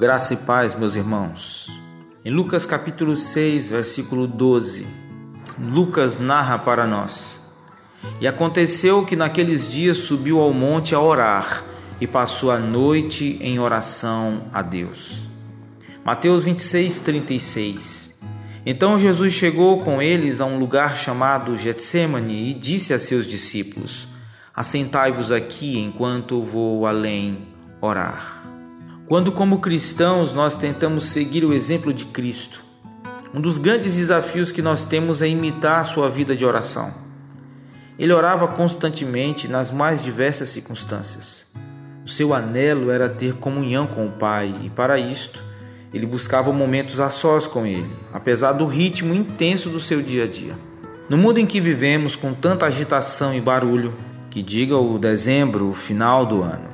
Graça e paz, meus irmãos. Em Lucas capítulo 6, versículo 12, Lucas narra para nós: E aconteceu que naqueles dias subiu ao monte a orar e passou a noite em oração a Deus. Mateus 26, 36. Então Jesus chegou com eles a um lugar chamado Getsemane e disse a seus discípulos: Assentai-vos aqui enquanto vou além orar. Quando, como cristãos, nós tentamos seguir o exemplo de Cristo, um dos grandes desafios que nós temos é imitar a sua vida de oração. Ele orava constantemente nas mais diversas circunstâncias. O seu anelo era ter comunhão com o Pai, e para isto, ele buscava momentos a sós com ele, apesar do ritmo intenso do seu dia a dia. No mundo em que vivemos, com tanta agitação e barulho, que diga o dezembro, o final do ano,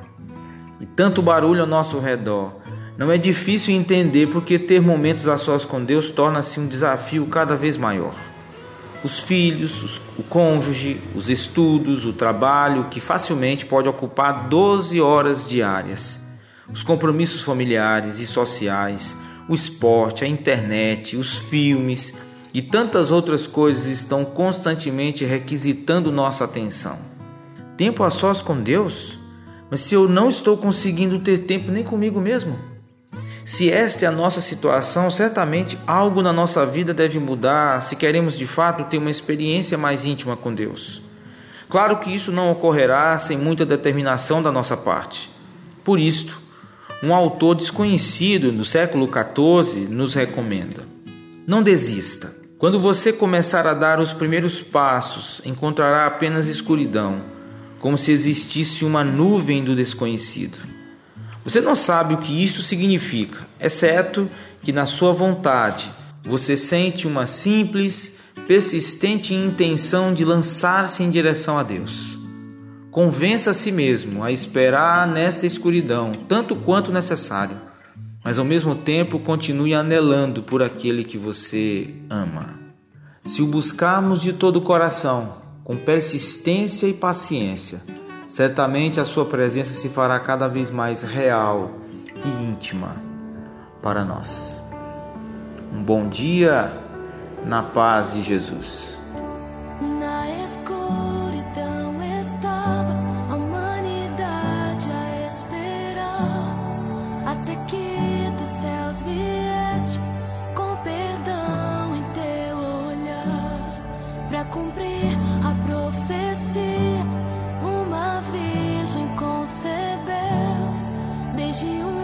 e tanto barulho ao nosso redor. Não é difícil entender porque ter momentos a sós com Deus torna-se um desafio cada vez maior. Os filhos, os, o cônjuge, os estudos, o trabalho, que facilmente pode ocupar 12 horas diárias, os compromissos familiares e sociais, o esporte, a internet, os filmes e tantas outras coisas estão constantemente requisitando nossa atenção. Tempo a sós com Deus? Mas se eu não estou conseguindo ter tempo nem comigo mesmo? Se esta é a nossa situação, certamente algo na nossa vida deve mudar se queremos de fato ter uma experiência mais íntima com Deus. Claro que isso não ocorrerá sem muita determinação da nossa parte. Por isto, um autor desconhecido do século XIV nos recomenda: não desista. Quando você começar a dar os primeiros passos, encontrará apenas escuridão como se existisse uma nuvem do desconhecido. Você não sabe o que isto significa, exceto que na sua vontade você sente uma simples, persistente intenção de lançar-se em direção a Deus. Convença a si mesmo a esperar nesta escuridão tanto quanto necessário, mas ao mesmo tempo continue anelando por aquele que você ama. Se o buscarmos de todo o coração, com persistência e paciência, certamente a sua presença se fará cada vez mais real e íntima para nós. Um bom dia na paz de Jesus. de um